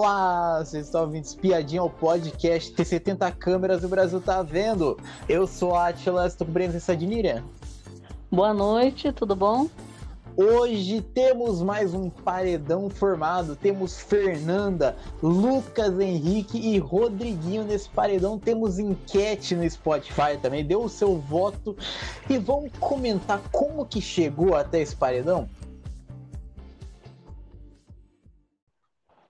Olá, vocês estão ouvindo Espiadinha ao podcast Tem 70 câmeras o Brasil tá vendo. Eu sou a Atila, estou com presença de Miriam. Boa noite, tudo bom? Hoje temos mais um paredão formado. Temos Fernanda, Lucas Henrique e Rodriguinho nesse paredão. Temos enquete no Spotify também. Deu o seu voto e vamos comentar como que chegou até esse paredão.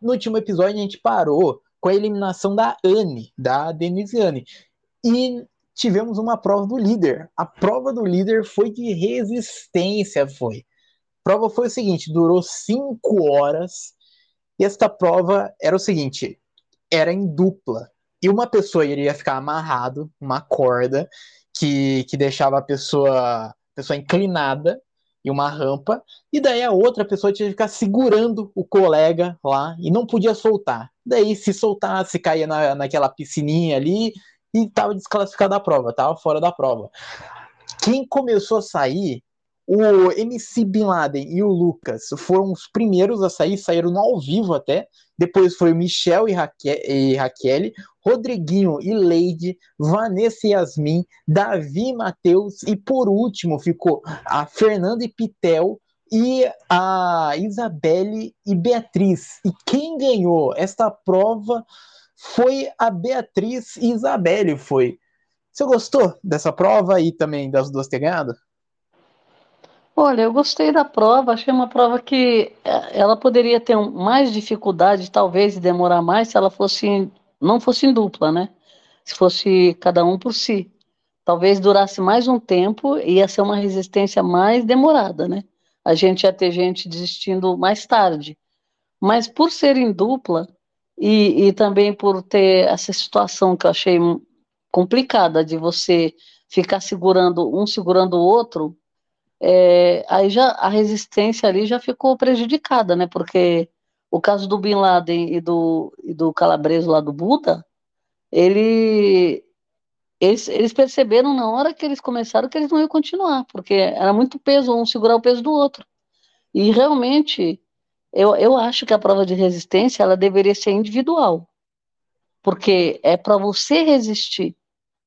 No último episódio a gente parou com a eliminação da Anne, da Denise Anne. E tivemos uma prova do líder. A prova do líder foi de resistência, foi prova foi o seguinte: durou cinco horas. E esta prova era o seguinte: era em dupla. E uma pessoa iria ficar amarrado, uma corda, que, que deixava a pessoa, a pessoa inclinada uma rampa, e daí a outra pessoa tinha que ficar segurando o colega lá e não podia soltar. Daí, se soltasse, caía na, naquela piscininha ali e estava desclassificado da prova, estava fora da prova. Quem começou a sair o MC Bin Laden e o Lucas foram os primeiros a sair, saíram no ao vivo até. Depois foi o Michel e, Raque e Raquel, Rodriguinho e Leide, Vanessa e Yasmin, Davi e Matheus, e por último ficou a Fernanda e Pitel e a Isabelle e Beatriz. E quem ganhou esta prova foi a Beatriz e Isabelle, foi. Você gostou dessa prova e também das duas ter ganhado? Olha, eu gostei da prova, achei uma prova que é, ela poderia ter mais dificuldade, talvez, e demorar mais se ela fosse não fosse em dupla, né? Se fosse cada um por si. Talvez durasse mais um tempo e ia ser uma resistência mais demorada, né? A gente ia ter gente desistindo mais tarde. Mas por ser em dupla e, e também por ter essa situação que eu achei complicada de você ficar segurando um segurando o outro, é, aí já a resistência ali já ficou prejudicada, né? Porque o caso do Bin Laden e do, e do calabreso lá do Buda, ele, eles, eles perceberam na hora que eles começaram que eles não iam continuar, porque era muito peso, um segurar o peso do outro. E realmente, eu, eu acho que a prova de resistência ela deveria ser individual, porque é para você resistir,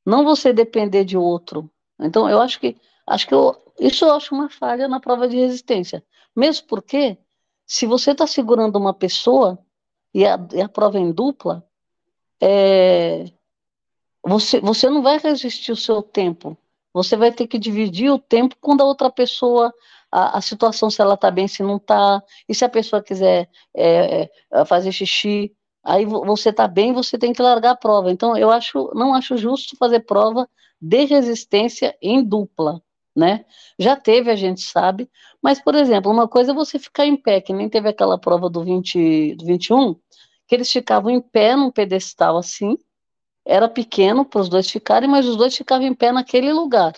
não você depender de outro. Então, eu acho que acho que eu, isso eu acho uma falha na prova de resistência. Mesmo porque, se você está segurando uma pessoa e a, e a prova é em dupla, é, você, você não vai resistir o seu tempo. Você vai ter que dividir o tempo com a outra pessoa, a, a situação, se ela está bem, se não está, e se a pessoa quiser é, é, fazer xixi, aí você está bem, você tem que largar a prova. Então, eu acho, não acho justo fazer prova de resistência em dupla né? Já teve, a gente sabe, mas, por exemplo, uma coisa é você ficar em pé, que nem teve aquela prova do, 20, do 21, que eles ficavam em pé num pedestal assim, era pequeno para os dois ficarem, mas os dois ficavam em pé naquele lugar.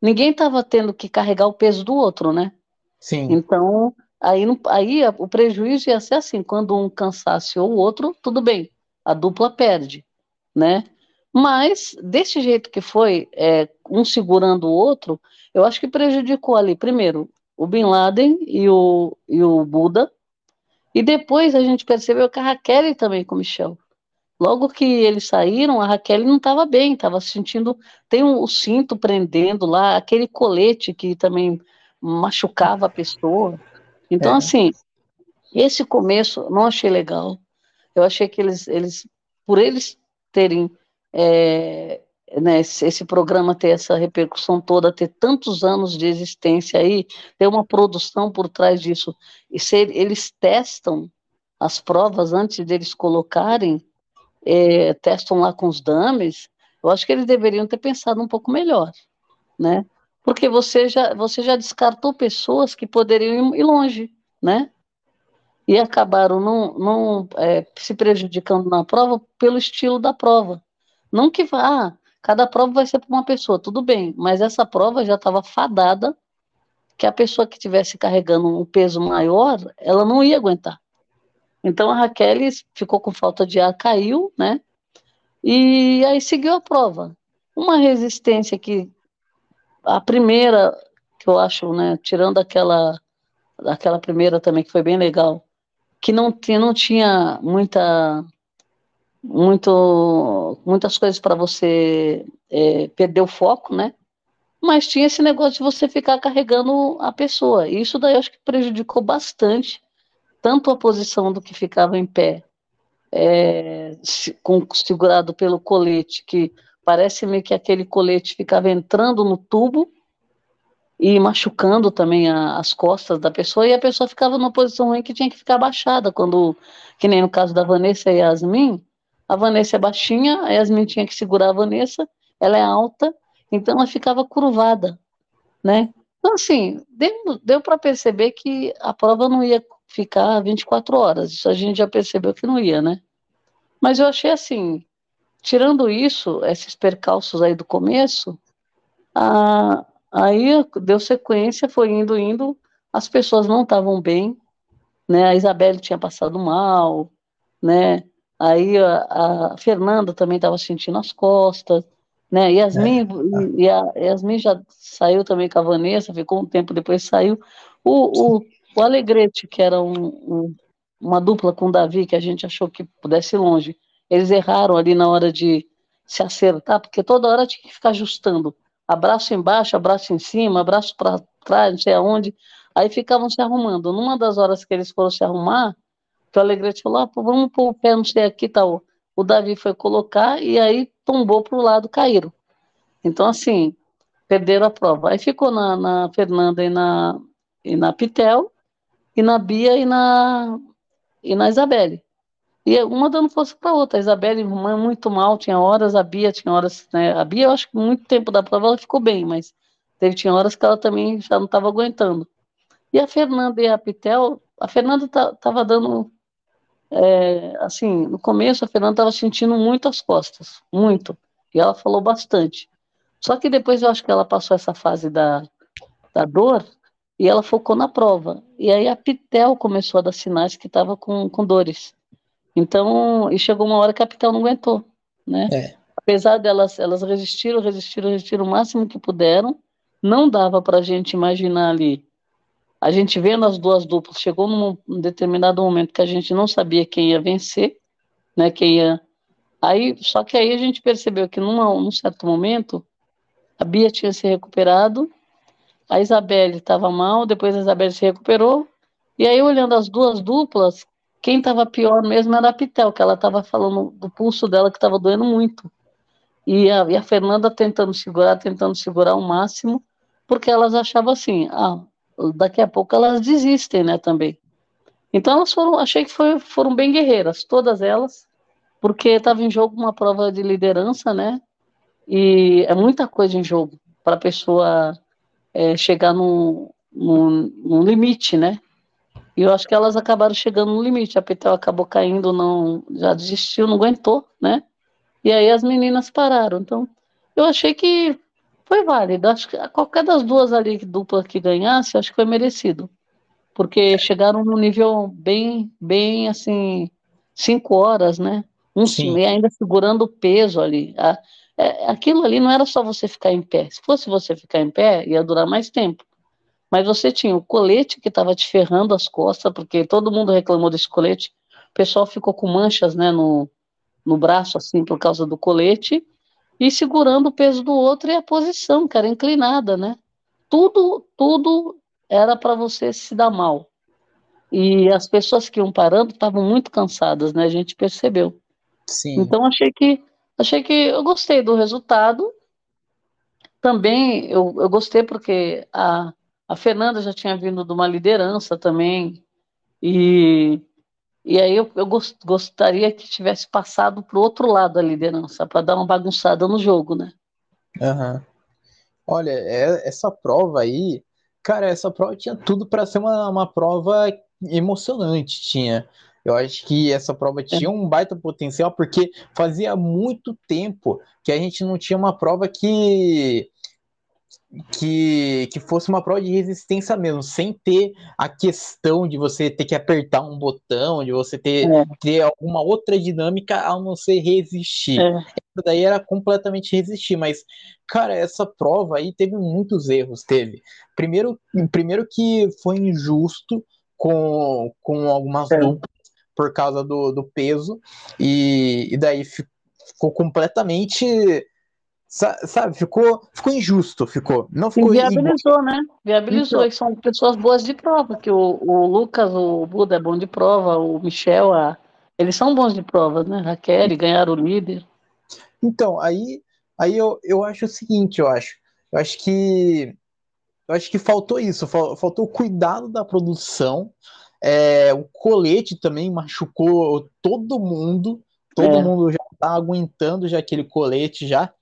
Ninguém estava tendo que carregar o peso do outro, né? Sim. Então, aí, aí o prejuízo ia ser assim, quando um cansasse ou o outro, tudo bem, a dupla perde, né? Mas, desse jeito que foi, é, um segurando o outro, eu acho que prejudicou ali, primeiro, o Bin Laden e o, e o Buda, e depois a gente percebeu que a Raquel também com o Michel. Logo que eles saíram, a Raquel não estava bem, estava sentindo. Tem um, o cinto prendendo lá, aquele colete que também machucava a pessoa. Então, é. assim, esse começo não achei legal. Eu achei que eles, eles por eles terem é, né, esse, programa ter essa repercussão toda, ter tantos anos de existência aí, ter uma produção por trás disso, e se eles testam as provas antes deles colocarem, é, testam lá com os dummies, eu acho que eles deveriam ter pensado um pouco melhor, né? Porque você já, você já descartou pessoas que poderiam ir longe, né? E acabaram não, não é, se prejudicando na prova pelo estilo da prova. Não que vá, ah, cada prova vai ser para uma pessoa, tudo bem, mas essa prova já estava fadada que a pessoa que estivesse carregando um peso maior, ela não ia aguentar. Então a Raquel ficou com falta de ar, caiu, né? E aí seguiu a prova. Uma resistência que a primeira, que eu acho, né, tirando aquela aquela primeira também que foi bem legal, que não, não tinha muita, muito, muitas coisas para você é, perder o foco, né? Mas tinha esse negócio de você ficar carregando a pessoa. E isso daí eu acho que prejudicou bastante tanto a posição do que ficava em pé, é, com, segurado pelo colete, que parece-me que aquele colete ficava entrando no tubo e machucando também a, as costas da pessoa, e a pessoa ficava numa posição ruim que tinha que ficar baixada, quando, que nem no caso da Vanessa e Yasmin, a Vanessa é baixinha, a Yasmin tinha que segurar a Vanessa, ela é alta, então ela ficava curvada, né? Então, assim, deu, deu para perceber que a prova não ia ficar 24 horas, isso a gente já percebeu que não ia, né? Mas eu achei assim, tirando isso, esses percalços aí do começo, a, Aí deu sequência, foi indo, indo, as pessoas não estavam bem, né? A Isabelle tinha passado mal, né? Aí a, a Fernanda também estava sentindo as costas, né? Yasmin, é. e a Yasmin já saiu também com a Vanessa, ficou um tempo depois saiu. O, o, o Alegrete, que era um, um, uma dupla com o Davi, que a gente achou que pudesse ir longe, eles erraram ali na hora de se acertar, porque toda hora tinha que ficar ajustando abraço embaixo, abraço em cima, abraço para trás, não sei aonde. Aí ficavam se arrumando. Numa das horas que eles foram se arrumar, que o Alegrete falou: ah, vamos pôr o pé, não sei aqui, tal. O Davi foi colocar e aí tombou para o lado, caíram. Então, assim, perderam a prova. Aí ficou na, na Fernanda e na, e na Pitel, e na Bia e na, e na Isabelle. E uma dando força para a outra. A Isabelle muito mal, tinha horas, a Bia tinha horas, né? A Bia, eu acho que muito tempo da prova ela ficou bem, mas teve tinha horas que ela também já não estava aguentando. E a Fernanda e a Pitel, a Fernanda estava dando, é, assim, no começo a Fernanda estava sentindo muito as costas, muito, e ela falou bastante. Só que depois eu acho que ela passou essa fase da, da dor e ela focou na prova. E aí a Pitel começou a dar sinais que estava com, com dores. Então, e chegou uma hora que a Pitel não aguentou, né? É. Apesar delas, elas resistiram, resistiram, resistiram o máximo que puderam, não dava para a gente imaginar ali. A gente vendo as duas duplas, chegou num, determinado momento que a gente não sabia quem ia vencer, né? Quem ia. Aí, só que aí a gente percebeu que numa, num certo momento a Bia tinha se recuperado, a Isabelle estava mal, depois a Isabelle se recuperou, e aí olhando as duas duplas, quem estava pior mesmo era a Pitel, que ela estava falando do pulso dela que estava doendo muito. E a, e a, Fernanda tentando segurar, tentando segurar o máximo, porque elas achavam assim, ah, daqui a pouco elas desistem, né, também. Então elas foram, achei que foi, foram bem guerreiras, todas elas, porque estava em jogo uma prova de liderança, né, e é muita coisa em jogo para a pessoa é, chegar num, num, num limite, né, e eu acho que elas acabaram chegando no limite. A Pitel acabou caindo, não, já desistiu, não aguentou, né? E aí as meninas pararam. Então, eu achei que foi válido. Acho que qualquer das duas ali dupla que ganhasse, acho que foi merecido. Porque chegaram num nível bem, bem assim, cinco horas, né? Um, e ainda segurando o peso ali. A, é, aquilo ali não era só você ficar em pé. Se fosse você ficar em pé, ia durar mais tempo. Mas você tinha o colete que estava te ferrando as costas, porque todo mundo reclamou desse colete. O pessoal ficou com manchas né, no, no braço, assim, por causa do colete, e segurando o peso do outro e a posição, que era inclinada, né? Tudo, tudo era para você se dar mal. E as pessoas que iam parando estavam muito cansadas, né? A gente percebeu. Sim. Então achei que achei que eu gostei do resultado. Também eu, eu gostei porque a, a Fernanda já tinha vindo de uma liderança também, e, e aí eu, eu gost, gostaria que tivesse passado para o outro lado da liderança, para dar uma bagunçada no jogo, né? Uhum. Olha, é, essa prova aí, cara, essa prova tinha tudo para ser uma, uma prova emocionante, tinha. Eu acho que essa prova é. tinha um baita potencial, porque fazia muito tempo que a gente não tinha uma prova que que, que fosse uma prova de resistência mesmo, sem ter a questão de você ter que apertar um botão, de você ter, é. ter alguma outra dinâmica a não ser resistir. É. Essa daí era completamente resistir, mas, cara, essa prova aí teve muitos erros, teve. Primeiro, primeiro que foi injusto com, com algumas é. duplas por causa do, do peso, e, e daí ficou completamente sabe, ficou, ficou injusto, ficou. Não ficou e viabilizou, igual. né? Viabilizou, então, e são pessoas boas de prova, que o, o Lucas, o Buda é bom de prova, o Michel, a, eles são bons de prova, né? Raquel, ganharam o líder. Então, aí, aí eu, eu acho o seguinte, eu acho. Eu acho que eu acho que faltou isso, faltou o cuidado da produção. É, o colete também machucou todo mundo. Todo é. mundo já tá aguentando já aquele colete já.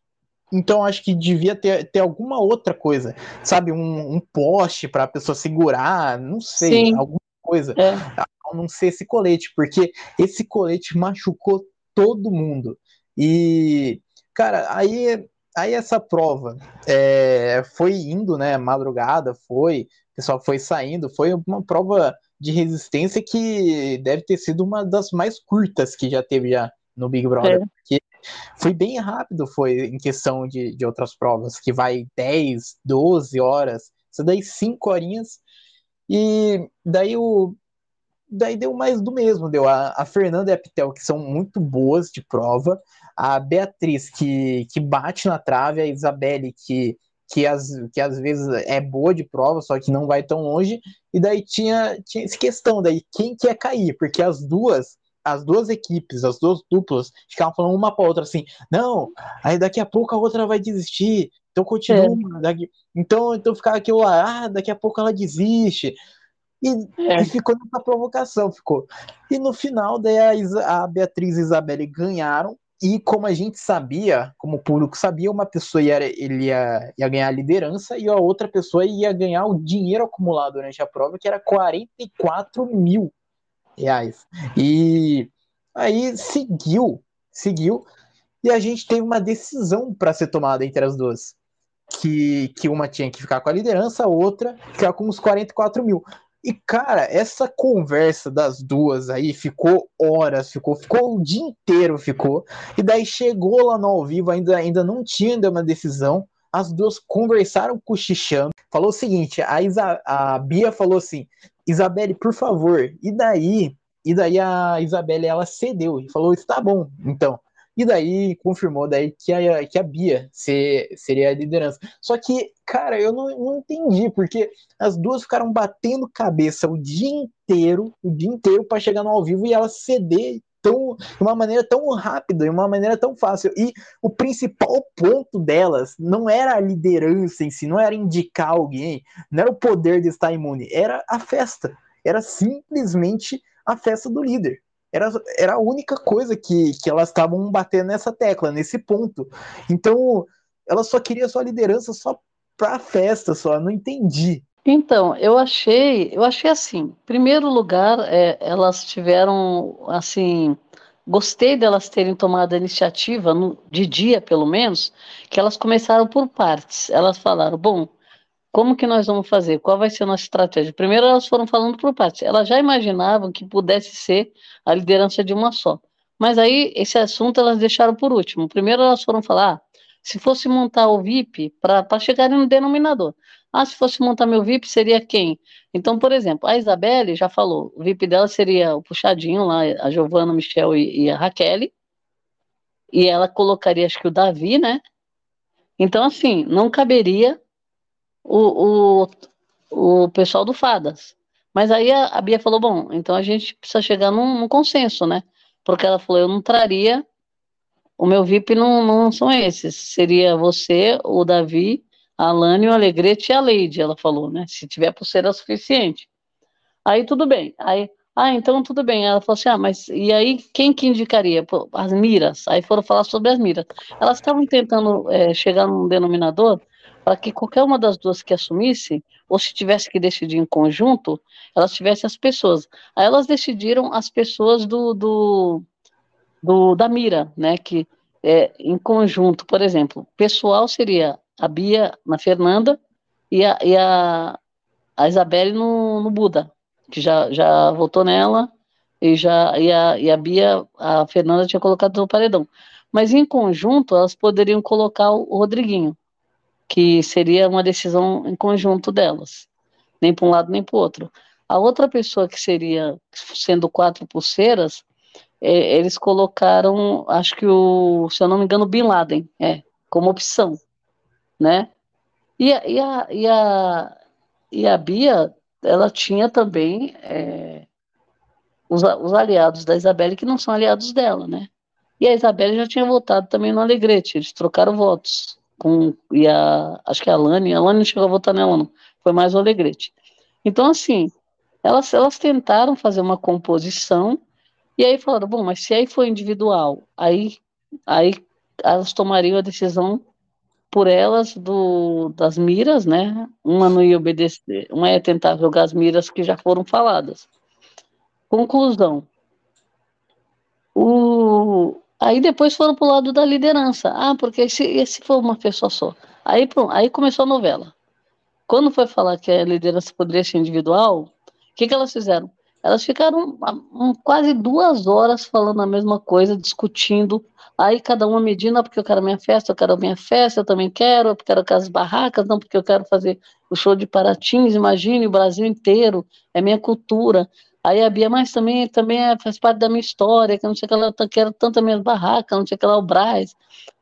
Então acho que devia ter, ter alguma outra coisa, sabe? Um, um poste para a pessoa segurar, não sei, Sim. alguma coisa. É. A não ser esse colete, porque esse colete machucou todo mundo. E, cara, aí, aí essa prova é, foi indo, né? Madrugada, foi, o pessoal foi saindo, foi uma prova de resistência que deve ter sido uma das mais curtas que já teve já no Big Brother. É. Porque foi bem rápido, foi em questão de, de outras provas, que vai 10, 12 horas, isso daí 5 horinhas, e daí o. Daí deu mais do mesmo, deu. A, a Fernanda e a Pitel, que são muito boas de prova, a Beatriz, que, que bate na trave, a Isabelle, que, que, às, que às vezes é boa de prova, só que não vai tão longe, e daí tinha, tinha essa questão, daí quem quer cair, porque as duas as duas equipes, as duas duplas, ficavam falando uma para outra assim: não, aí daqui a pouco a outra vai desistir, então continua. É. Daqui... Então, então ficava aquilo lá, ah, daqui a pouco ela desiste. E, é. e, ficou nessa provocação, ficou. E no final, daí a, Isa, a Beatriz e a Isabelle ganharam, e como a gente sabia, como o público sabia, uma pessoa ia, ele ia, ia ganhar a liderança e a outra pessoa ia ganhar o dinheiro acumulado durante a prova, que era 44 mil reais. E aí seguiu, seguiu, e a gente teve uma decisão para ser tomada entre as duas. Que, que uma tinha que ficar com a liderança, a outra ficar com os 44 mil. E, cara, essa conversa das duas aí ficou horas, ficou, ficou o dia inteiro, ficou. E daí chegou lá no ao vivo, ainda, ainda não tinha ainda uma decisão. As duas conversaram com o Xixão. Falou o seguinte: a, Isa, a Bia falou assim: Isabelle, por favor, e daí? E daí a Isabelle, ela cedeu e falou, está bom, então. E daí confirmou daí que a, que a Bia ser, seria a liderança. Só que, cara, eu não, não entendi, porque as duas ficaram batendo cabeça o dia inteiro, o dia inteiro para chegar no ao vivo e ela ceder tão, de uma maneira tão rápida, de uma maneira tão fácil. E o principal ponto delas não era a liderança em si, não era indicar alguém, não era o poder de estar imune, era a festa. Era simplesmente a festa do líder. Era, era a única coisa que, que elas estavam batendo nessa tecla, nesse ponto. Então, ela só queria sua liderança só para a festa, só. Não entendi. Então, eu achei, eu achei assim, primeiro lugar, é, elas tiveram, assim, gostei delas terem tomado a iniciativa, no, de dia pelo menos, que elas começaram por partes. Elas falaram, bom, como que nós vamos fazer? Qual vai ser a nossa estratégia? Primeiro elas foram falando por partes. Elas já imaginavam que pudesse ser a liderança de uma só. Mas aí esse assunto elas deixaram por último. Primeiro elas foram falar, ah, se fosse montar o VIP para chegar no denominador. Ah, se fosse montar meu VIP, seria quem? Então, por exemplo, a Isabelle já falou, o VIP dela seria o puxadinho lá, a Giovana, Michel e, e a Raquel. E ela colocaria, acho que o Davi, né? Então, assim, não caberia o, o, o pessoal do Fadas. Mas aí a, a, Bia falou, bom, então a gente precisa chegar num, num, consenso, né? Porque ela falou, eu não traria, o meu VIP não, não são esses, seria você, o Davi, a Alane, o Alegrete e a Leide, ela falou, né? Se tiver pulseira suficiente. Aí tudo bem, aí, ah, então tudo bem. Ela falou assim, ah, mas e aí quem que indicaria? Pô, as miras, aí foram falar sobre as miras. Elas estavam tentando é, chegar num denominador para que qualquer uma das duas que assumisse, ou se tivesse que decidir em conjunto, elas tivessem as pessoas. Aí elas decidiram as pessoas do, do, do da mira, né? Que é, em conjunto, por exemplo, pessoal seria a Bia na Fernanda e a, e a, a Isabelle no, no Buda, que já, já votou nela, e, já, e, a, e a Bia, a Fernanda tinha colocado no paredão. Mas em conjunto, elas poderiam colocar o Rodriguinho que seria uma decisão em conjunto delas, nem para um lado nem para o outro. A outra pessoa que seria, sendo quatro pulseiras, é, eles colocaram, acho que o, se eu não me engano, Bin Laden, é, como opção, né? E e a, e a, e a Bia, ela tinha também é, os, os aliados da Isabelle que não são aliados dela, né? E a Isabelle já tinha votado também no Alegrete, eles trocaram votos. Com, e a, acho que a Alane, a Alane não chegou a votar nela, não. Foi mais o Alegrete. Então, assim, elas, elas tentaram fazer uma composição e aí falaram, bom, mas se aí for individual, aí, aí elas tomariam a decisão por elas do, das miras, né? Uma não ia obedecer, uma ia tentar jogar as miras que já foram faladas. Conclusão. O, aí depois foram para o lado da liderança. Ah, porque esse, esse foi uma pessoa só. Aí, aí começou a novela. Quando foi falar que a liderança poderia ser individual, o que, que elas fizeram? Elas ficaram um, quase duas horas falando a mesma coisa, discutindo. Aí cada uma medindo, ah, porque eu quero minha festa, eu quero minha festa, eu também quero, eu quero as barracas, não, porque eu quero fazer o show de Paratins, imagine o Brasil inteiro, é minha cultura. Aí a Bia, mas também, também é, faz parte da minha história, que não sei que ela quero tanto as minhas barracas, não sei que lá o Braz.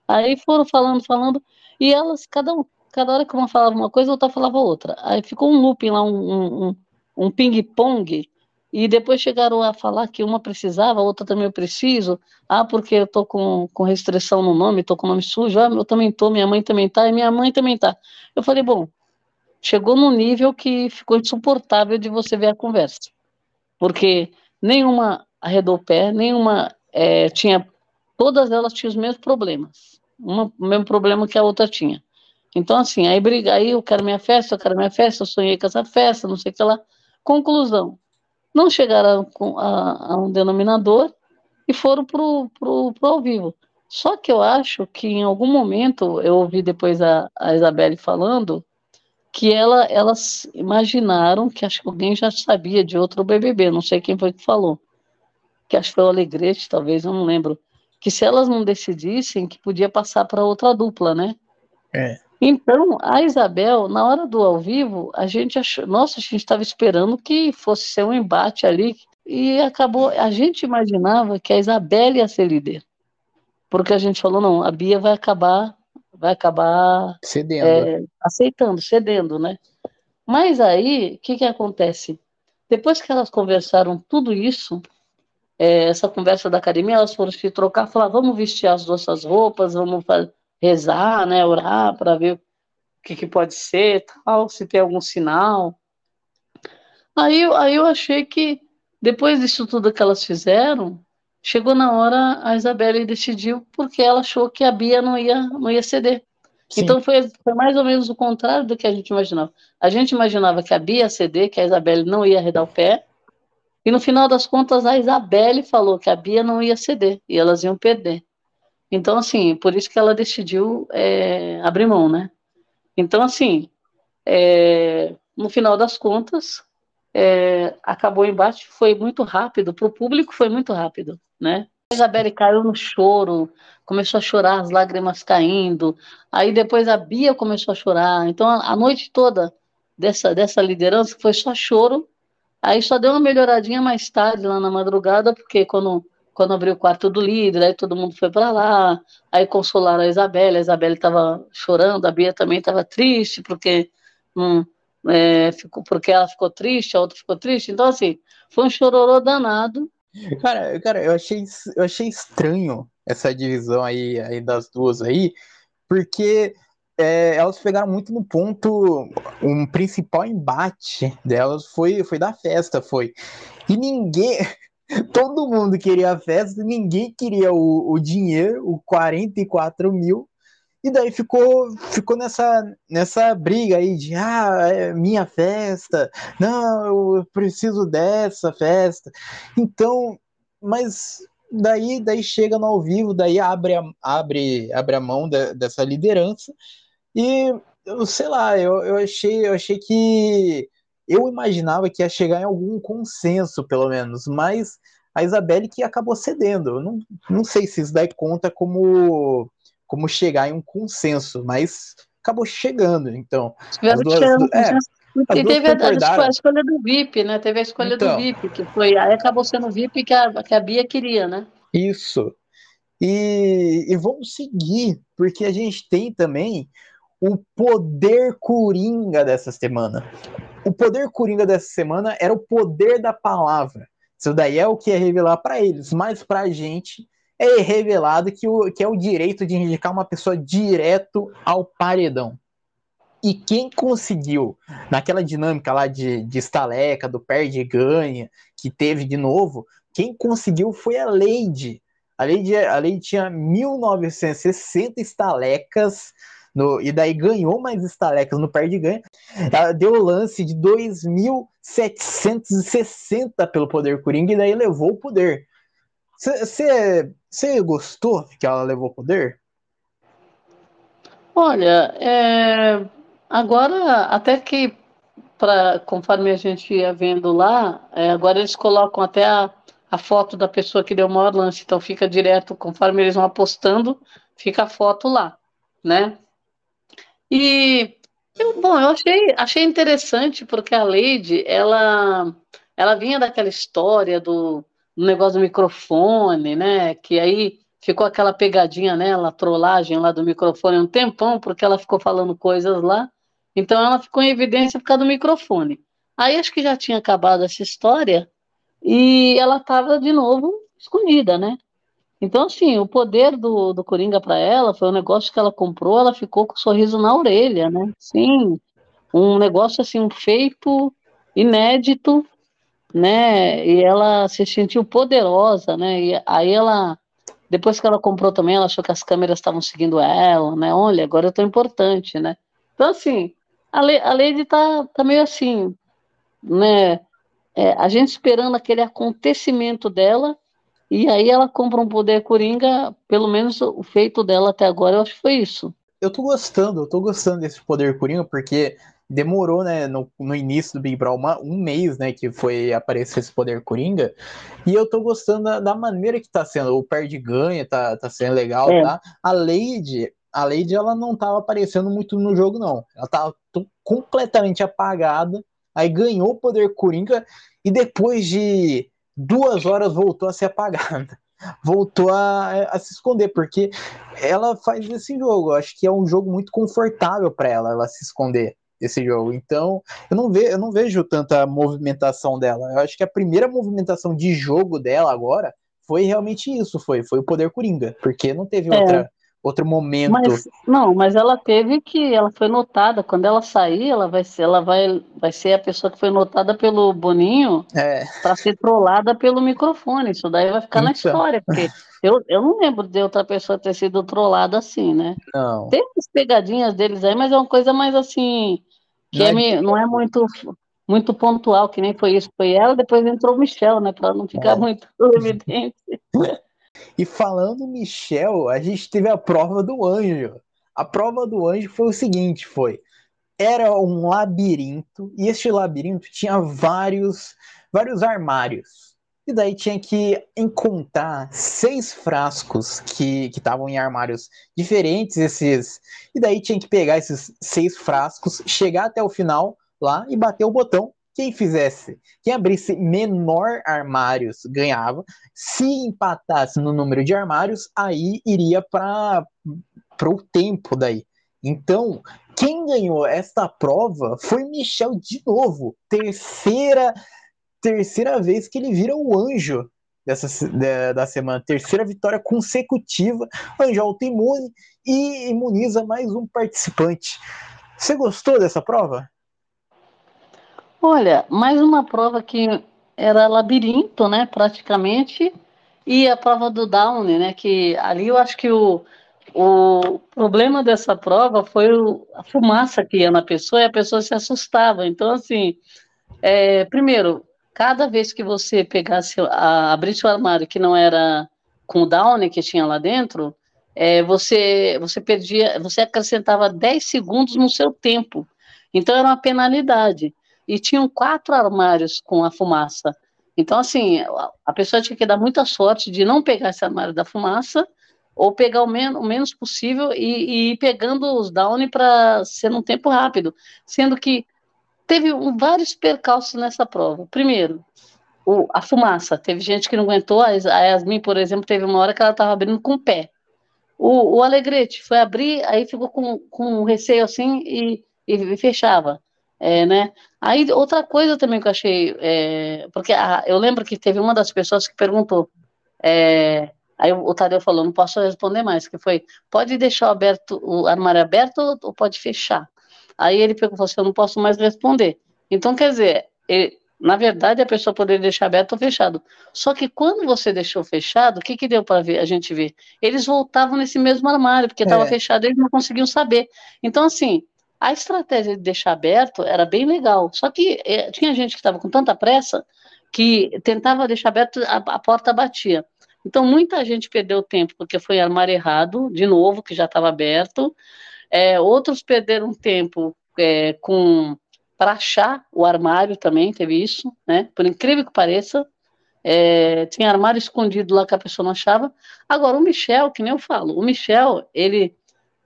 Aí foram falando, falando, e elas, cada, um, cada hora que uma falava uma coisa, a outra falava outra. Aí ficou um looping lá, um, um, um ping-pong, e depois chegaram a falar que uma precisava, a outra também eu preciso. Ah, porque eu tô com, com restrição no nome, tô com nome sujo. Ah, eu também tô, minha mãe também tá, e minha mãe também tá. Eu falei, bom, chegou num nível que ficou insuportável de você ver a conversa. Porque nenhuma arredou o pé, nenhuma é, tinha. Todas elas tinham os mesmos problemas. Uma, o mesmo problema que a outra tinha. Então, assim, aí briga, aí eu quero minha festa, eu quero minha festa, eu sonhei com essa festa, não sei o que lá. Conclusão não chegaram a, a, a um denominador e foram para o ao vivo. Só que eu acho que em algum momento, eu ouvi depois a, a Isabelle falando, que ela, elas imaginaram que acho que alguém já sabia de outro BBB, não sei quem foi que falou, que acho que foi o Alegrete, talvez, eu não lembro, que se elas não decidissem, que podia passar para outra dupla, né? É. Então, a Isabel, na hora do ao vivo, a gente achou, nossa, a gente estava esperando que fosse ser um embate ali e acabou, a gente imaginava que a Isabel ia ser líder. Porque a gente falou, não, a Bia vai acabar, vai acabar cedendo. É, aceitando, cedendo, né? Mas aí, o que que acontece? Depois que elas conversaram tudo isso, é, essa conversa da academia, elas foram se trocar, falar, vamos vestir as nossas roupas, vamos fazer rezar, né, orar para ver o que, que pode ser, tal, se tem algum sinal. Aí, aí eu achei que depois disso tudo que elas fizeram, chegou na hora a Isabelle decidiu porque ela achou que a Bia não ia não ia ceder. Sim. Então foi, foi, mais ou menos o contrário do que a gente imaginava. A gente imaginava que a Bia ia ceder, que a Isabelle não ia arredar o pé. E no final das contas a Isabelle falou que a Bia não ia ceder e elas iam perder. Então, assim, por isso que ela decidiu é, abrir mão, né? Então, assim, é, no final das contas, é, acabou o embate, foi muito rápido, para o público foi muito rápido, né? A Isabelle caiu no choro, começou a chorar, as lágrimas caindo, aí depois a Bia começou a chorar, então a, a noite toda dessa, dessa liderança foi só choro, aí só deu uma melhoradinha mais tarde, lá na madrugada, porque quando quando abriu o quarto do líder, aí todo mundo foi para lá, aí consolaram a Isabelle, a Isabelle estava chorando, a Bia também estava triste, porque, hum, é, ficou, porque ela ficou triste, a outra ficou triste, então assim, foi um chororô danado. Cara, cara eu, achei, eu achei estranho essa divisão aí, aí das duas aí, porque é, elas pegaram muito no ponto, um principal embate delas foi, foi da festa, foi. E ninguém, Todo mundo queria a festa, ninguém queria o, o dinheiro, o 44 mil. E daí ficou, ficou nessa, nessa briga aí de ah, é minha festa, não, eu preciso dessa festa. Então, mas daí, daí chega no ao vivo, daí abre a, abre, abre a mão de, dessa liderança. E eu sei lá, eu, eu achei, eu achei que eu imaginava que ia chegar em algum consenso, pelo menos, mas a Isabelle que acabou cedendo. Eu não, não sei se isso daí conta como, como chegar em um consenso, mas acabou chegando. Então, as duas, é, E teve a, a, escolha do VIP, né? Teve a escolha então, do VIP, que foi. Aí acabou sendo o VIP que a, que a Bia queria, né? Isso. E, e vamos seguir, porque a gente tem também o poder coringa dessa semana. O poder coringa dessa semana era o poder da palavra. Isso daí é o que é revelar para eles, mas para a gente é revelado que, o, que é o direito de indicar uma pessoa direto ao paredão. E quem conseguiu, naquela dinâmica lá de, de estaleca, do perde e ganha, que teve de novo, quem conseguiu foi a Lady. A Lady, a Lady tinha 1960 estalecas, no, e daí ganhou mais estalecas no perde e ganha. Ela deu o lance de 2.760 pelo poder Coringa, e daí levou o poder. Você gostou que ela levou o poder? Olha, é, Agora, até que, pra, conforme a gente ia vendo lá, é, agora eles colocam até a, a foto da pessoa que deu o maior lance, então fica direto, conforme eles vão apostando, fica a foto lá, né? E, eu, bom, eu achei, achei interessante, porque a Lady, ela, ela vinha daquela história do, do negócio do microfone, né? Que aí ficou aquela pegadinha nela, trollagem lá do microfone um tempão, porque ela ficou falando coisas lá. Então ela ficou em evidência por causa do microfone. Aí acho que já tinha acabado essa história e ela estava de novo escondida, né? Então, assim, o poder do, do Coringa para ela foi um negócio que ela comprou, ela ficou com um sorriso na orelha, né? Sim, um negócio assim, um feito inédito, né? E ela se sentiu poderosa, né? E aí ela, depois que ela comprou também, ela achou que as câmeras estavam seguindo ela, né? Olha, agora eu tô importante, né? Então, assim, a, Le, a Lady tá, tá meio assim, né? É, a gente esperando aquele acontecimento dela, e aí ela compra um poder coringa, pelo menos o feito dela até agora, eu acho que foi isso. Eu tô gostando, eu tô gostando desse poder coringa, porque demorou, né, no, no início do Big Brother, uma, um mês, né, que foi aparecer esse poder coringa, e eu tô gostando da, da maneira que tá sendo, o perde ganha, tá, tá sendo legal, é. tá? A Lady, a Lady ela não estava aparecendo muito no jogo, não. Ela estava completamente apagada. Aí ganhou o poder Coringa e depois de duas horas voltou a ser apagada. Voltou a, a se esconder, porque ela faz esse jogo. Eu acho que é um jogo muito confortável para ela, ela se esconder desse jogo. Então, eu não, ve, eu não vejo tanta movimentação dela. Eu acho que a primeira movimentação de jogo dela agora foi realmente isso, foi, foi o poder Coringa, porque não teve é. outra outro momento. Mas, não, mas ela teve que, ela foi notada. Quando ela sair, ela vai ser, ela vai, vai ser a pessoa que foi notada pelo Boninho é. para ser trollada pelo microfone. Isso daí vai ficar então. na história, porque eu, eu não lembro de outra pessoa ter sido trollada assim, né? Não. Tem as pegadinhas deles aí, mas é uma coisa mais assim que não é, é não é muito muito pontual, que nem foi isso, foi ela, depois entrou o Michel, né, para não ficar é. muito evidente. E falando Michel, a gente teve a prova do anjo. A prova do anjo foi o seguinte, foi era um labirinto e este labirinto tinha vários vários armários. E daí tinha que encontrar seis frascos que estavam em armários diferentes, esses. E daí tinha que pegar esses seis frascos, chegar até o final lá e bater o botão quem fizesse, quem abrisse menor armários ganhava. Se empatasse no número de armários, aí iria para o tempo daí. Então, quem ganhou esta prova foi Michel de novo. Terceira, terceira vez que ele vira o anjo dessa, da, da semana. Terceira vitória consecutiva. Anjo autoimune e imuniza mais um participante. Você gostou dessa prova? Olha, mais uma prova que era labirinto, né, praticamente, e a prova do Down, né, que ali eu acho que o, o problema dessa prova foi o, a fumaça que ia na pessoa e a pessoa se assustava. Então, assim, é, primeiro, cada vez que você pegasse, a, abrisse o armário que não era com o Downy que tinha lá dentro, é, você, você perdia, você acrescentava 10 segundos no seu tempo. Então era uma penalidade e tinham quatro armários com a fumaça. Então, assim, a pessoa tinha que dar muita sorte de não pegar esse armário da fumaça ou pegar o, men o menos possível e, e ir pegando os down para ser num tempo rápido. Sendo que teve um, vários percalços nessa prova. Primeiro, o, a fumaça. Teve gente que não aguentou. A Yasmin, por exemplo, teve uma hora que ela estava abrindo com o pé. O, o Alegrete foi abrir, aí ficou com, com receio assim e, e fechava. É, né? Aí outra coisa também que eu achei, é, porque a, eu lembro que teve uma das pessoas que perguntou, é, aí o, Tadeu falou, não posso responder mais, que foi, pode deixar o, aberto, o armário aberto ou pode fechar? Aí ele perguntou assim, eu não posso mais responder. Então, quer dizer, ele, na verdade, a pessoa poderia deixar aberto ou fechado. Só que quando você deixou fechado, o que, que deu para a gente ver? Eles voltavam nesse mesmo armário, porque estava é. fechado, eles não conseguiam saber. Então, assim, a estratégia de deixar aberto era bem legal, só que eh, tinha gente que estava com tanta pressa que tentava deixar aberto, a, a, porta batia. Então, muita gente perdeu tempo porque foi armário errado, de novo, que já estava aberto. É, outros perderam tempo é, com para achar o armário também, teve isso, né? Por incrível que pareça, é, tinha armário escondido lá que a pessoa não achava. Agora, o Michel, que nem eu falo, o Michel, ele.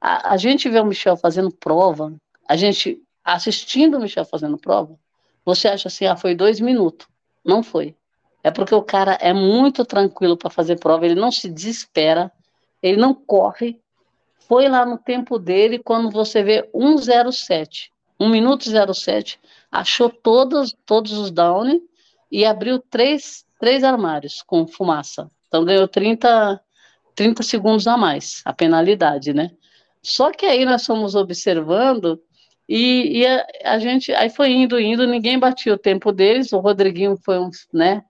A, a gente vê o Michel fazendo prova, a gente assistindo o Michel fazendo prova, você acha assim, ah, foi dois minutos. Não foi. É porque o cara é muito tranquilo para fazer prova, ele não se desespera, ele não corre. Foi lá no tempo dele, quando você vê 107, 1 minuto 07, achou todos, todos os down e abriu três, três armários com fumaça. Então ganhou 30, 30 segundos a mais, a penalidade, né? Só que aí nós fomos observando e, e a, a, gente aí foi indo, indo, ninguém batia o tempo deles. O Rodriguinho foi um, né?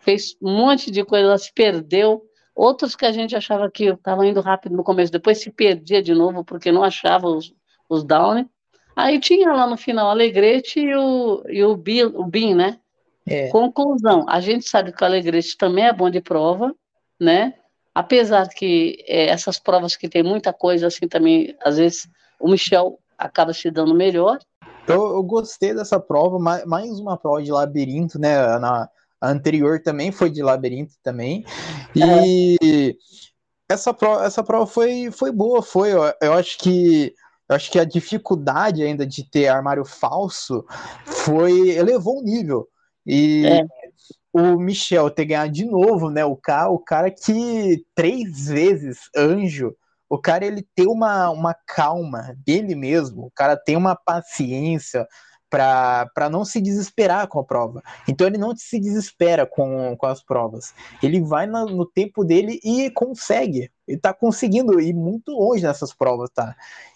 Fez um monte de coisa, se perdeu. Outros que a gente achava que estavam indo rápido no começo, depois se perdia de novo porque não achava os, os down. Aí tinha lá no final o Alegrete e o, e o, Bin, o Bin, né? É. Conclusão, a gente sabe que o Alegrete também é bom de prova, né? Apesar que é, essas provas que tem muita coisa assim também, às vezes o Michel acaba se dando melhor. Eu, eu gostei dessa prova, mais, mais uma prova de labirinto, né? Na, a anterior também foi de labirinto também. E é. essa prova, essa prova foi, foi boa, foi. Eu, eu acho que eu acho que a dificuldade ainda de ter armário falso foi elevou o nível. E é. O Michel ter ganhado de novo, né? O cara, o cara que três vezes anjo o cara ele tem uma, uma calma dele mesmo, o cara tem uma paciência para não se desesperar com a prova. Então ele não se desespera com, com as provas. Ele vai no, no tempo dele e consegue. Ele tá conseguindo ir muito longe nessas provas, tá?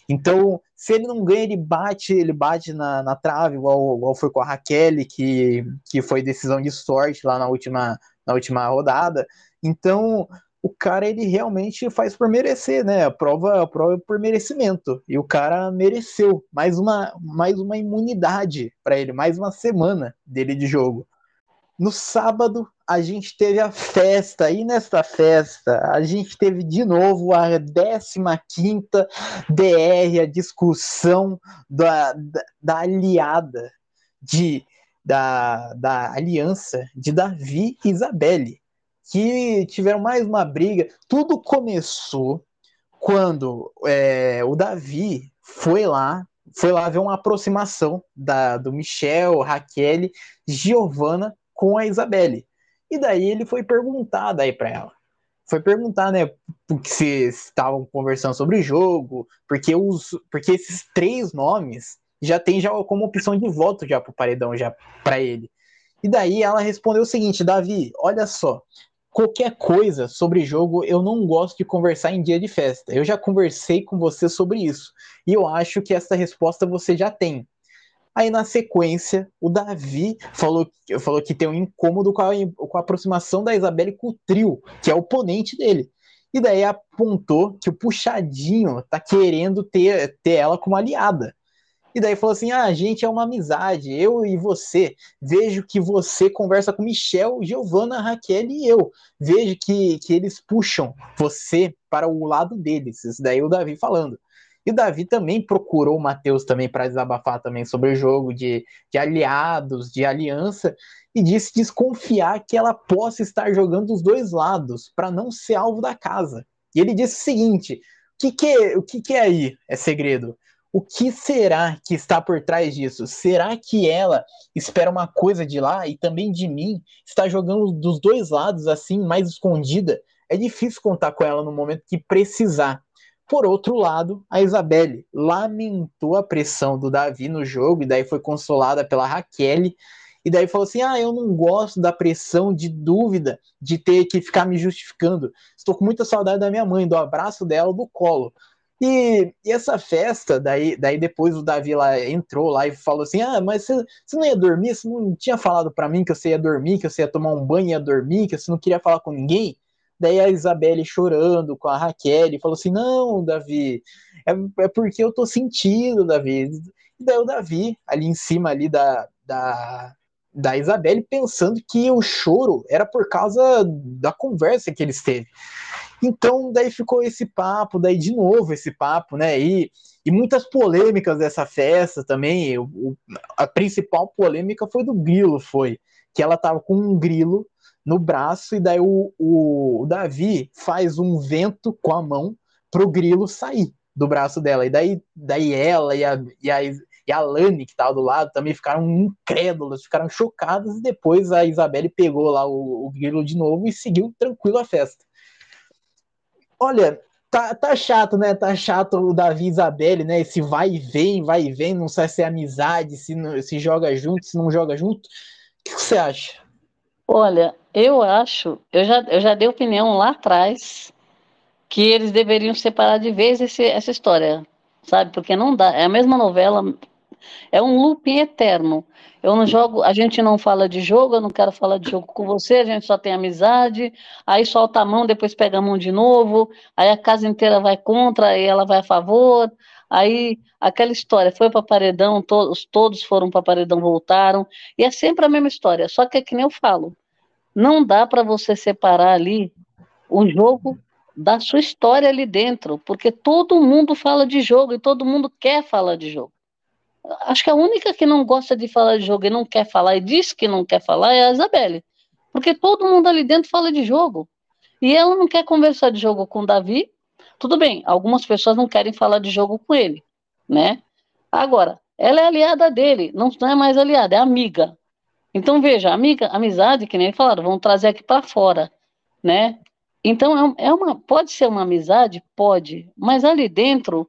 Então, se ele não ganha, ele bate, ele bate na, na trave, igual, igual foi com a Raquel, que, que foi decisão de sorte lá na última, na última rodada. Então, o cara ele realmente faz por merecer, né? A prova, a prova é por merecimento. E o cara mereceu mais uma, mais uma imunidade para ele, mais uma semana dele de jogo. No sábado, a gente teve a festa, e nesta festa, a gente teve de novo a 15 DR, a discussão da, da, da aliada, de, da, da aliança de Davi e Isabelle que tiveram mais uma briga. Tudo começou quando é, o Davi foi lá, foi lá ver uma aproximação da, do Michel, Raquel, Giovanna com a Isabelle. E daí ele foi perguntar daí para ela. Foi perguntar, né, se estavam conversando sobre o jogo, porque os porque esses três nomes já tem já como opção de voto já pro paredão já para ele. E daí ela respondeu o seguinte, Davi, olha só, qualquer coisa sobre jogo, eu não gosto de conversar em dia de festa. Eu já conversei com você sobre isso. E eu acho que essa resposta você já tem. Aí na sequência, o Davi falou, falou que tem um incômodo com a, com a aproximação da Isabelle com o trio, que é o oponente dele. E daí apontou que o puxadinho tá querendo ter, ter ela como aliada. E daí falou assim: ah, a gente é uma amizade, eu e você. Vejo que você conversa com Michel, Giovana, Raquel e eu. Vejo que, que eles puxam você para o lado deles. Isso daí o Davi falando. E Davi também procurou o Matheus também para desabafar também sobre o jogo de, de aliados, de aliança, e disse desconfiar que ela possa estar jogando dos dois lados para não ser alvo da casa. E ele disse o seguinte: o que, que, é, o que, que é aí? É segredo? o que será que está por trás disso? Será que ela espera uma coisa de lá e também de mim? Está jogando dos dois lados assim, mais escondida? É difícil contar com ela no momento que precisar. Por outro lado, a Isabelle lamentou a pressão do Davi no jogo e daí foi consolada pela Raquel. E daí falou assim: Ah, eu não gosto da pressão de dúvida, de ter que ficar me justificando. Estou com muita saudade da minha mãe, do abraço dela, do colo. E, e, essa festa, daí, daí depois o Davi lá entrou lá e falou assim: Ah, mas você, você não ia dormir? Você não tinha falado para mim que você ia dormir, que você ia tomar um banho e ia dormir, que você não queria falar com ninguém? Daí a Isabelle chorando com a Raquel falou assim: Não, Davi, é, é porque eu tô sentindo, Davi. E daí o Davi, ali em cima ali da, da, da Isabelle, pensando que o choro era por causa da conversa que eles teve. Então, daí ficou esse papo, daí de novo esse papo, né? E, e muitas polêmicas dessa festa também. O, a principal polêmica foi do grilo, foi que ela tava com um grilo no braço e daí o, o, Davi faz um vento com a mão pro grilo sair do braço dela. E daí, daí ela e a, e a, e a Lani, que tava do lado, também ficaram incrédulas, ficaram chocadas, e depois a Isabelle pegou lá o, o grilo de novo e seguiu tranquilo a festa. Olha, tá, tá chato, né? Tá chato o Davi e Isabelle, né? Esse vai e vem, vai e vem, não sabe se é amizade, se, não, se joga junto, se não joga junto. O que você acha? Olha, eu acho, eu já, eu já dei opinião lá atrás que eles deveriam separar de vez esse, essa história, sabe? Porque não dá, é a mesma novela, é um looping eterno. Eu não jogo, a gente não fala de jogo, eu não quero falar de jogo com você, a gente só tem amizade, aí solta a mão, depois pega a mão de novo, aí a casa inteira vai contra, aí ela vai a favor, aí aquela história foi para paredão, todos, todos foram para paredão, voltaram, e é sempre a mesma história, só que é que nem eu falo, não dá para você separar ali o jogo da sua história ali dentro, porque todo mundo fala de jogo e todo mundo quer falar de jogo. Acho que a única que não gosta de falar de jogo e não quer falar e diz que não quer falar é a Isabelle. Porque todo mundo ali dentro fala de jogo. E ela não quer conversar de jogo com o Davi. Tudo bem, algumas pessoas não querem falar de jogo com ele, né? Agora, ela é aliada dele, não, é mais aliada, é amiga. Então, veja, amiga, amizade, que nem falaram, vamos trazer aqui para fora, né? Então, é, é uma, pode ser uma amizade? Pode, mas ali dentro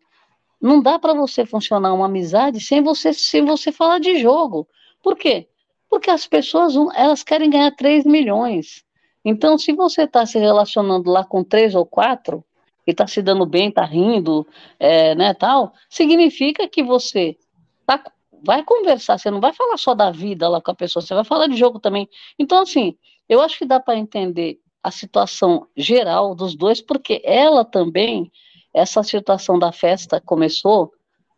não dá para você funcionar uma amizade sem você, sem você falar de jogo. Por quê? Porque as pessoas elas querem ganhar 3 milhões. Então, se você está se relacionando lá com três ou quatro, e está se dando bem, está rindo, é, né, tal, significa que você tá, vai conversar, você não vai falar só da vida lá com a pessoa, você vai falar de jogo também. Então, assim, eu acho que dá para entender a situação geral dos dois, porque ela também essa situação da festa começou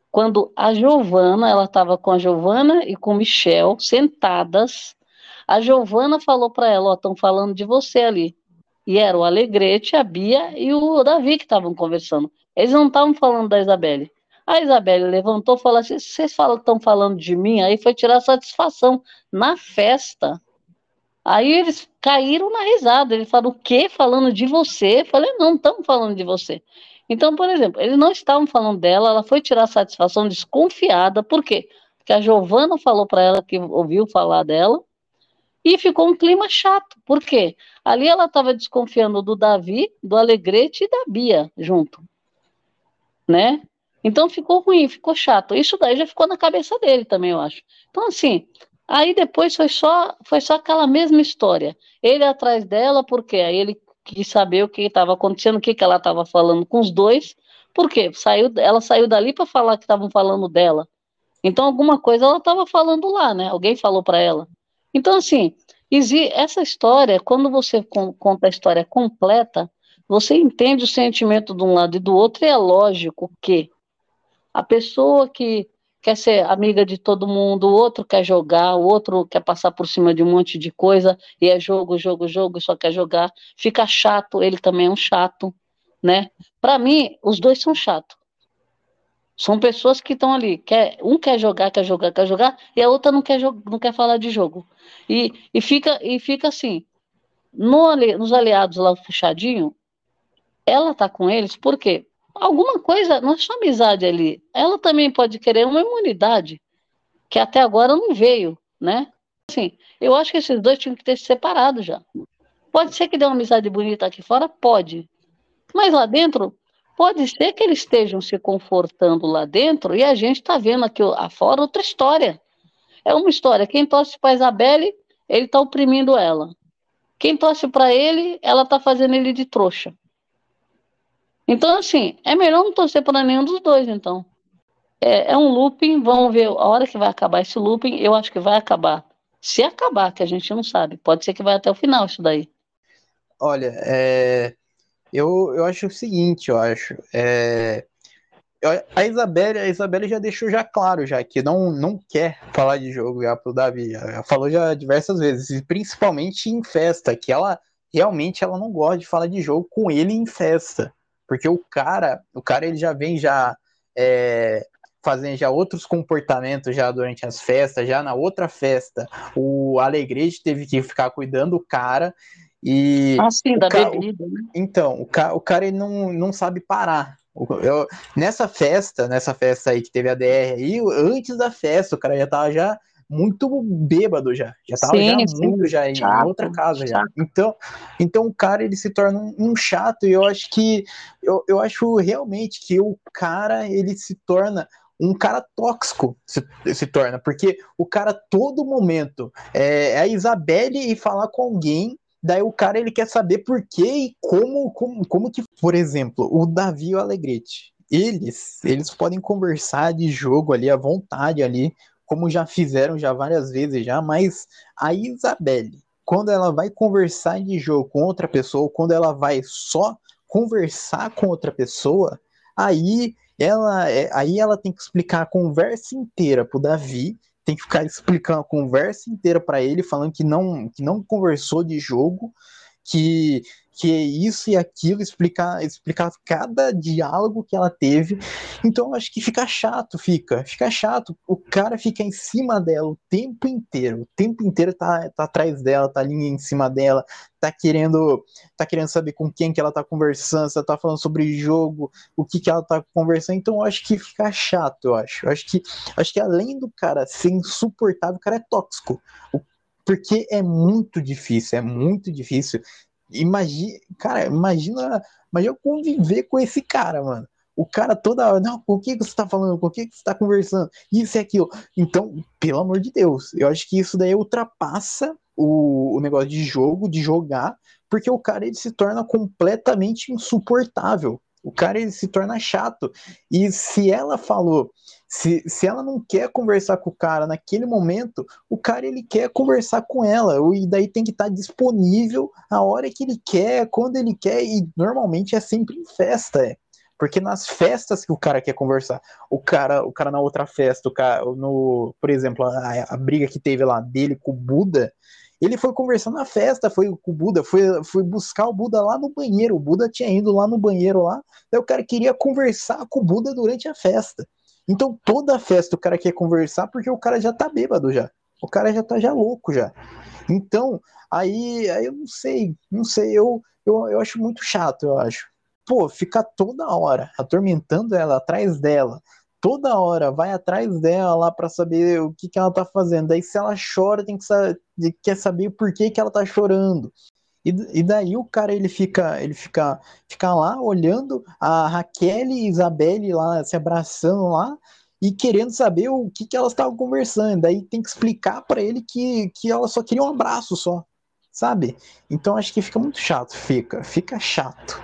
quando a Giovana, ela estava com a Giovana e com o Michel sentadas. A Giovana falou para ela: Ó, estão falando de você ali. E era o Alegrete, a Bia e o Davi que estavam conversando. Eles não estavam falando da Isabelle. A Isabelle levantou e falou assim: vocês estão falando de mim? Aí foi tirar satisfação na festa. Aí eles caíram na risada. Ele falou: o quê? Falando de você? Eu falei: não, estamos falando de você. Então, por exemplo, eles não estavam falando dela, ela foi tirar satisfação desconfiada, por quê? Porque a Giovana falou para ela que ouviu falar dela e ficou um clima chato. Por quê? Ali ela estava desconfiando do Davi, do Alegrete e da Bia junto, né? Então ficou ruim, ficou chato. Isso daí já ficou na cabeça dele também, eu acho. Então, assim, aí depois foi só, foi só aquela mesma história. Ele atrás dela, porque aí ele quis saber o que estava acontecendo, o que, que ela estava falando com os dois, porque saiu, ela saiu dali para falar que estavam falando dela. Então, alguma coisa ela estava falando lá, né? Alguém falou para ela. Então, assim, essa história, quando você conta a história completa, você entende o sentimento de um lado e do outro, e é lógico que a pessoa que quer ser amiga de todo mundo, o outro quer jogar, o outro quer passar por cima de um monte de coisa, e é jogo, jogo, jogo, só quer jogar, fica chato, ele também é um chato, né? Para mim, os dois são chatos. São pessoas que estão ali, quer, um quer jogar, quer jogar, quer jogar, e a outra não quer, não quer falar de jogo. E, e, fica, e fica assim, no, nos aliados lá, o puxadinho, ela tá com eles, por quê? Alguma coisa, não é só amizade ali. Ela também pode querer uma imunidade, que até agora não veio, né? Assim, eu acho que esses dois tinham que ter se separado já. Pode ser que dê uma amizade bonita aqui fora? Pode. Mas lá dentro, pode ser que eles estejam se confortando lá dentro e a gente está vendo aqui afora outra história. É uma história. Quem torce para Isabelle, ele está oprimindo ela. Quem torce para ele, ela está fazendo ele de trouxa. Então, assim, é melhor não torcer para nenhum dos dois, então. É, é, um looping, vamos ver a hora que vai acabar esse looping, eu acho que vai acabar. Se acabar, que a gente não sabe, pode ser que vai até o final isso daí. Olha, é, eu, eu acho o seguinte, eu acho. É, a Isabelle, a Isabelle já deixou já claro já que não, não quer falar de jogo já pro Davi. Já falou já diversas vezes, principalmente em festa, que ela realmente ela não gosta de falar de jogo com ele em festa. Porque o cara, o cara ele já vem já é, fazendo já outros comportamentos já durante as festas, já na outra festa, o Alegrete teve que ficar cuidando do cara e ah, sim, da ca... bebida, né? Então, o, ca... o cara ele não, não sabe parar. Eu, nessa festa, nessa festa aí que teve a DR aí, antes da festa, o cara já tava já muito bêbado já. Já tava sim, já sim. muito já chato, em outra casa já. Então, então o cara ele se torna um, um, chato e eu acho que eu, eu acho realmente que o cara ele se torna um cara tóxico se, se torna, porque o cara todo momento é, é a Isabelle e falar com alguém Daí o cara ele quer saber por que e como, como, como que, por exemplo, o Davi e o Alegrete, eles, eles podem conversar de jogo ali à vontade ali, como já fizeram já várias vezes já, mas a Isabelle, quando ela vai conversar de jogo com outra pessoa, quando ela vai só conversar com outra pessoa, aí ela, é, aí ela tem que explicar a conversa inteira pro Davi tem que ficar explicando a conversa inteira para ele, falando que não, que não conversou de jogo, que que é isso e aquilo, explicar, explicar cada diálogo que ela teve. Então acho que fica chato, fica, fica chato. O cara fica em cima dela o tempo inteiro, o tempo inteiro tá, tá atrás dela, tá ali em cima dela, tá querendo, tá querendo saber com quem que ela tá conversando, se ela tá falando sobre jogo, o que que ela tá conversando. Então acho que fica chato, eu acho. Eu acho que acho que além do cara ser insuportável, o cara é tóxico. porque é muito difícil, é muito difícil Imagina, cara, imagina, imagina eu conviver com esse cara, mano. O cara toda hora, não, por que, que você tá falando? Por que, que você tá conversando? Isso e aquilo. Então, pelo amor de Deus, eu acho que isso daí ultrapassa o, o negócio de jogo, de jogar, porque o cara ele se torna completamente insuportável. O cara ele se torna chato. E se ela falou se, se ela não quer conversar com o cara naquele momento, o cara ele quer conversar com ela, e daí tem que estar tá disponível a hora que ele quer, quando ele quer, e normalmente é sempre em festa, é. Porque nas festas que o cara quer conversar, o cara, o cara na outra festa, o cara, no, por exemplo, a, a briga que teve lá dele com o Buda, ele foi conversar na festa, foi com o Buda, foi, foi buscar o Buda lá no banheiro. O Buda tinha ido lá no banheiro lá, daí o cara queria conversar com o Buda durante a festa. Então toda festa o cara quer conversar porque o cara já tá bêbado já. O cara já tá já louco já. Então, aí, aí eu não sei, não sei, eu, eu, eu acho muito chato, eu acho. Pô, ficar toda hora atormentando ela atrás dela, toda hora vai atrás dela lá para saber o que, que ela tá fazendo. Daí se ela chora, tem que saber, quer saber por que, que ela tá chorando. E, e daí o cara ele fica, ele fica, fica lá olhando a Raquel e Isabelle lá se abraçando lá e querendo saber o que, que elas estavam conversando. Daí tem que explicar para ele que, que ela só queria um abraço só, sabe? Então acho que fica muito chato, fica, fica chato.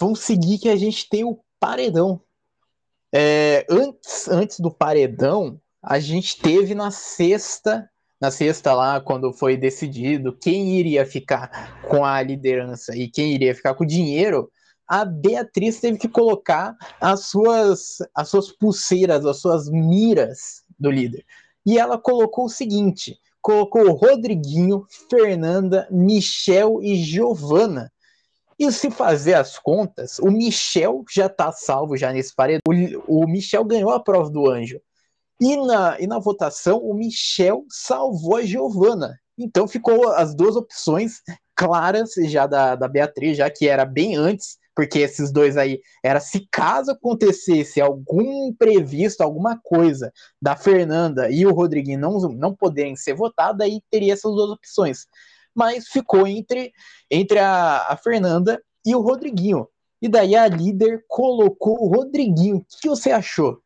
Vamos seguir que a gente tem o paredão. É, antes, antes do paredão, a gente teve na sexta na sexta lá, quando foi decidido quem iria ficar com a liderança e quem iria ficar com o dinheiro, a Beatriz teve que colocar as suas, as suas pulseiras, as suas miras do líder. E ela colocou o seguinte: colocou Rodriguinho, Fernanda, Michel e Giovana. E se fazer as contas, o Michel já tá salvo já nesse paredão. O Michel ganhou a prova do anjo. E na, e na votação, o Michel salvou a Giovana. Então ficou as duas opções claras já da, da Beatriz, já que era bem antes porque esses dois aí era se caso acontecesse algum imprevisto, alguma coisa da Fernanda e o Rodriguinho não, não poderem ser votados, aí teria essas duas opções. Mas ficou entre, entre a, a Fernanda e o Rodriguinho. E daí a líder colocou o Rodriguinho. O que você achou?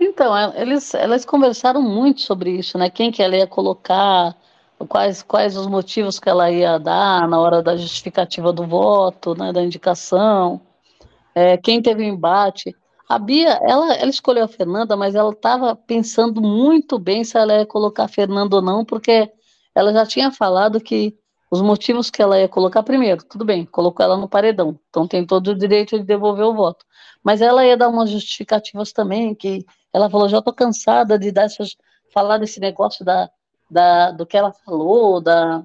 Então, eles, elas conversaram muito sobre isso, né? Quem que ela ia colocar, quais, quais os motivos que ela ia dar na hora da justificativa do voto, né, da indicação, é, quem teve o embate. A Bia, ela, ela escolheu a Fernanda, mas ela estava pensando muito bem se ela ia colocar a Fernanda ou não, porque ela já tinha falado que os motivos que ela ia colocar, primeiro, tudo bem, colocou ela no paredão, então tem todo o direito de devolver o voto. Mas ela ia dar umas justificativas também, que ela falou, já estou cansada de dar essas, falar desse negócio da, da, do que ela falou, da,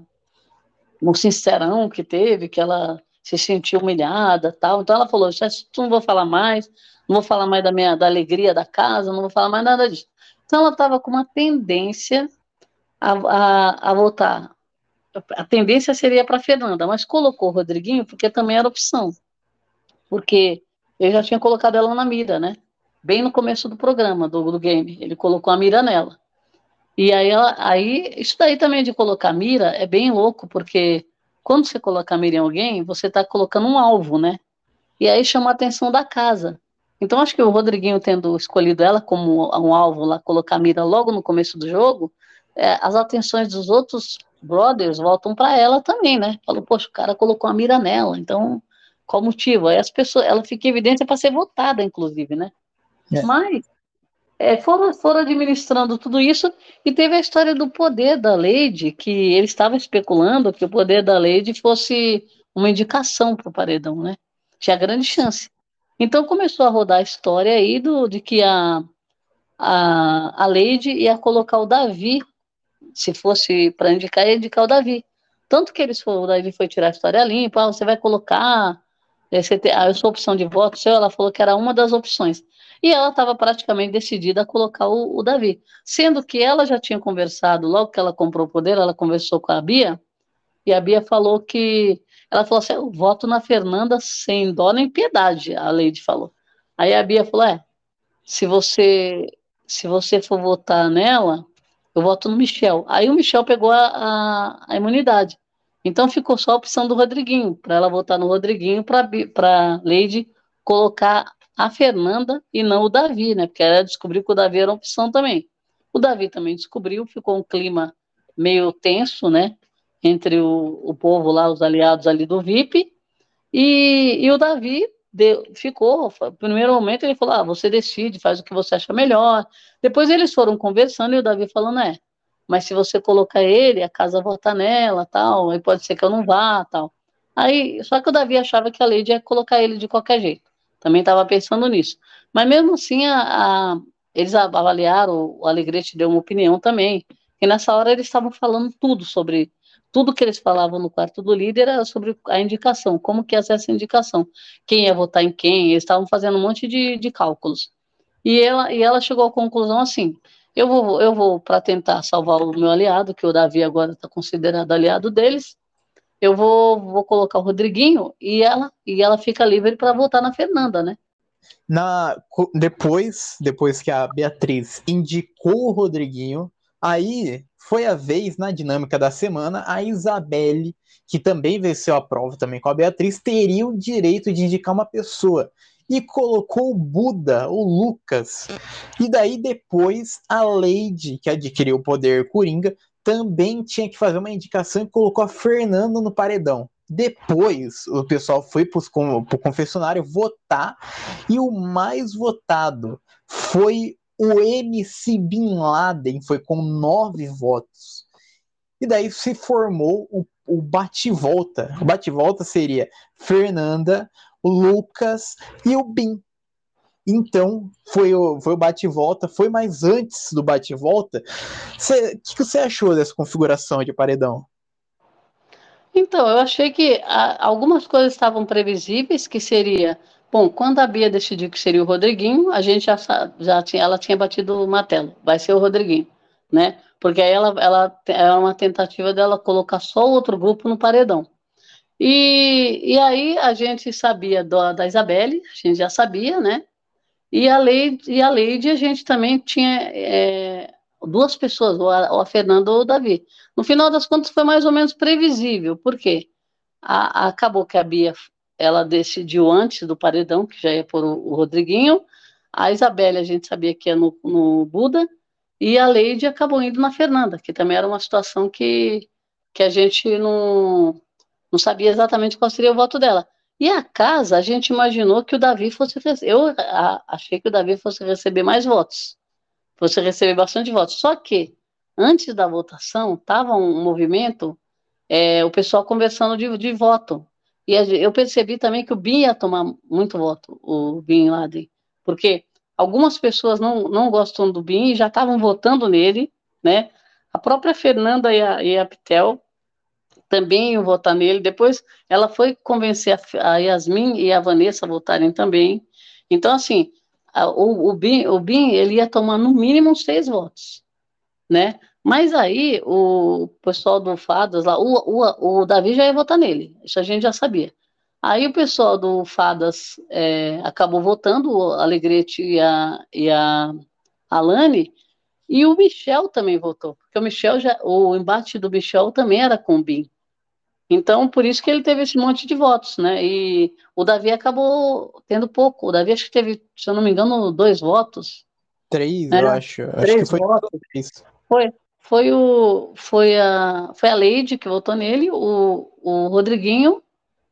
no sincerão que teve, que ela se sentiu humilhada tal. Então ela falou, já não vou falar mais, não vou falar mais da minha da alegria da casa, não vou falar mais nada disso. Então ela estava com uma tendência a, a, a votar. A tendência seria para Fernanda, mas colocou o Rodriguinho porque também era opção. Porque ele já tinha colocado ela na mira, né? Bem no começo do programa, do, do game. Ele colocou a mira nela. E aí, ela, aí, isso daí também de colocar mira é bem louco, porque quando você coloca mira em alguém, você está colocando um alvo, né? E aí chama a atenção da casa. Então, acho que o Rodriguinho tendo escolhido ela como um alvo lá, colocar mira logo no começo do jogo, é, as atenções dos outros brothers voltam para ela também, né? Falou, poxa, o cara colocou a mira nela, então qual motivo? Aí as pessoas, ela fica em evidência para ser votada, inclusive, né? É. Mas é, foram, foram administrando tudo isso e teve a história do poder da Lady, que ele estava especulando que o poder da Lady fosse uma indicação para o paredão, né? Tinha grande chance. Então começou a rodar a história aí do, de que a, a, a Lady ia colocar o Davi, se fosse para indicar, ia indicar o Davi. Tanto que eles foram, o Davi foi tirar a história limpa, ah, você vai colocar, eh, você tem, ah, eu sou opção de voto, seu, ela falou que era uma das opções e ela estava praticamente decidida a colocar o, o, Davi. Sendo que ela já tinha conversado, logo que ela comprou o poder, ela conversou com a Bia, e a Bia falou que. Ela falou assim: eu voto na Fernanda sem dó nem piedade, a Leide falou. Aí a Bia falou: é, se você, se você for votar nela, eu voto no Michel. Aí o Michel pegou a, a, a imunidade. Então ficou só a opção do Rodriguinho, para ela votar no Rodriguinho, para Leide colocar a Fernanda e não o Davi, né? Porque ela descobriu que o Davi era uma opção também. O Davi também descobriu, ficou um clima meio tenso, né? Entre o, o povo lá, os aliados ali do VIP, e, e o Davi ficou. No primeiro momento ele falou: ah, você decide, faz o que você acha melhor. Depois eles foram conversando e o Davi falando: é, mas se você colocar ele, a casa vota nela, tal, aí pode ser que eu não vá, tal. Aí, só que o Davi achava que a lei ia colocar ele de qualquer jeito. Também estava pensando nisso. Mas mesmo assim, a, a, eles avaliaram, o Alegrete deu uma opinião também, e nessa hora eles estavam falando tudo sobre, tudo que eles falavam no quarto do líder era sobre a indicação, como que ia ser essa indicação, quem ia votar em quem, eles estavam fazendo um monte de, de cálculos. E ela, e ela chegou à conclusão assim, eu vou, eu vou para tentar salvar o meu aliado, que o Davi agora está considerado aliado deles, eu vou, vou colocar o Rodriguinho e ela e ela fica livre para votar na Fernanda, né? Na, depois, depois que a Beatriz indicou o Rodriguinho, aí foi a vez na dinâmica da semana a Isabelle, que também venceu a prova também com a Beatriz, teria o direito de indicar uma pessoa e colocou o Buda, o Lucas. E daí depois a Lady, que adquiriu o poder Coringa, também tinha que fazer uma indicação e colocou a Fernanda no paredão. Depois, o pessoal foi para o confessionário votar e o mais votado foi o MC Bin Laden, foi com nove votos. E daí se formou o, o bate-volta. O bate-volta seria Fernanda, Lucas e o Bin. Então, foi o, foi o bate-volta, foi mais antes do bate-volta. O que, que você achou dessa configuração de paredão? Então, eu achei que a, algumas coisas estavam previsíveis, que seria, bom, quando a Bia decidiu que seria o Rodriguinho, a gente já, já tinha, ela tinha batido o martelo, vai ser o Rodriguinho, né? Porque aí ela, ela é uma tentativa dela colocar só outro grupo no paredão. E, e aí a gente sabia da, da Isabelle, a gente já sabia, né? E a Leide, e a, Leide, a gente também tinha é, duas pessoas, ou a, ou a Fernanda ou o Davi. No final das contas, foi mais ou menos previsível. Por quê? A, acabou que a Bia ela decidiu antes do paredão, que já ia por o, Rodriguinho. A Isabelle, a gente sabia que ia no, no Buda. E a Leide acabou indo na Fernanda, que também era uma situação que, que a gente não, não sabia exatamente qual seria o voto dela. E a casa, a gente imaginou que o Davi fosse. Eu achei que o Davi fosse receber mais votos. Fosse receber bastante votos. Só que, antes da votação, estava um movimento, é, o pessoal conversando de, de voto. E eu percebi também que o Bin ia tomar muito voto, o Bin Laden. Porque algumas pessoas não, não gostam do Bin e já estavam votando nele, né? A própria Fernanda e a, e a Pitel também iam votar nele. Depois ela foi convencer a, a Yasmin e a Vanessa a votarem também. Então, assim, a, o, o, o Bin ele ia tomar no mínimo seis votos, né? Mas aí o pessoal do Fadas lá, o, o, o Davi já ia votar nele, isso a gente já sabia. Aí o pessoal do Fadas é, acabou votando, o Alegrete e a, e a Alane, e o Michel também votou, porque o Michel já, o embate do Michel também era com o Bin. Então, por isso que ele teve esse monte de votos, né? E o Davi acabou tendo pouco. O Davi acho que teve, se eu não me engano, dois votos. Três, né? eu acho. Três acho que foi votos. Foi, foi o foi a foi a Leide que votou nele, o, o Rodriguinho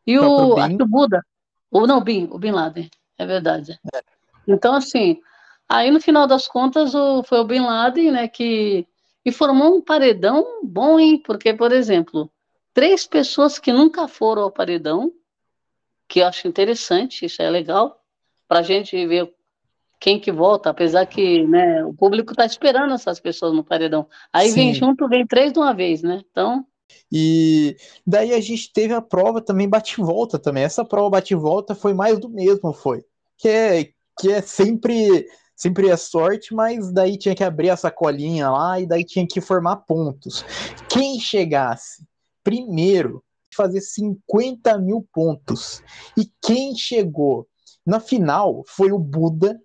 e o, o Buda. O não, o Bin, o Bin Laden. É verdade. É. Então, assim, aí no final das contas o, foi o Bin Laden, né, que e formou um paredão bom, hein? Porque, por exemplo, três pessoas que nunca foram ao paredão, que eu acho interessante, isso é legal, para a gente ver quem que volta, apesar que né, o público está esperando essas pessoas no paredão. Aí Sim. vem junto, vem três de uma vez, né? Então. E daí a gente teve a prova também bate-volta também. Essa prova bate-volta foi mais do mesmo, foi. Que é, que é sempre sempre a sorte, mas daí tinha que abrir a sacolinha lá e daí tinha que formar pontos. Quem chegasse primeiro fazer 50 mil pontos. E quem chegou na final foi o Buda,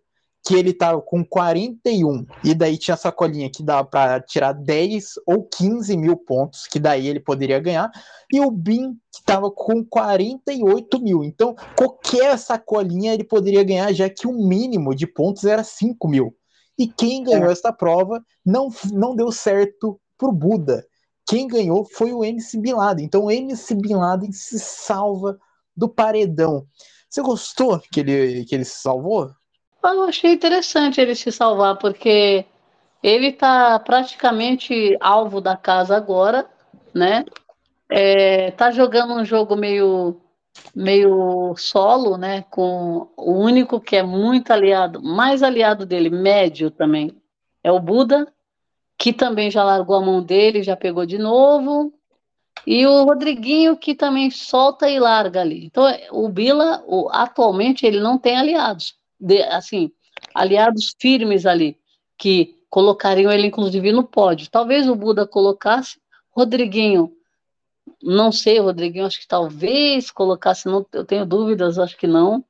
que ele tava com 41, e daí tinha a sacolinha que dava para tirar 10 ou 15 mil pontos, que daí ele poderia ganhar, e o Bin, que tava com 48 mil. Então, qualquer sacolinha ele poderia ganhar, já que o mínimo de pontos era 5 mil. E quem ganhou é. essa prova não, não deu certo pro Buda quem ganhou foi o MC Bin Laden. Então o MC Bin Laden se salva do paredão. Você gostou que ele, que ele se salvou? Eu achei interessante ele se salvar, porque ele está praticamente alvo da casa agora, né? É, tá jogando um jogo meio meio solo, né? Com o único que é muito aliado, mais aliado dele, médio também, é o Buda, que também já largou a mão dele, já pegou de novo. E o Rodriguinho, que também solta e larga ali. Então, o Bila, o, atualmente, ele não tem aliados. De, assim, aliados firmes ali, que colocariam ele, inclusive, no pódio. Talvez o Buda colocasse. Rodriguinho, não sei, Rodriguinho, acho que talvez colocasse, não, eu tenho dúvidas, acho que não.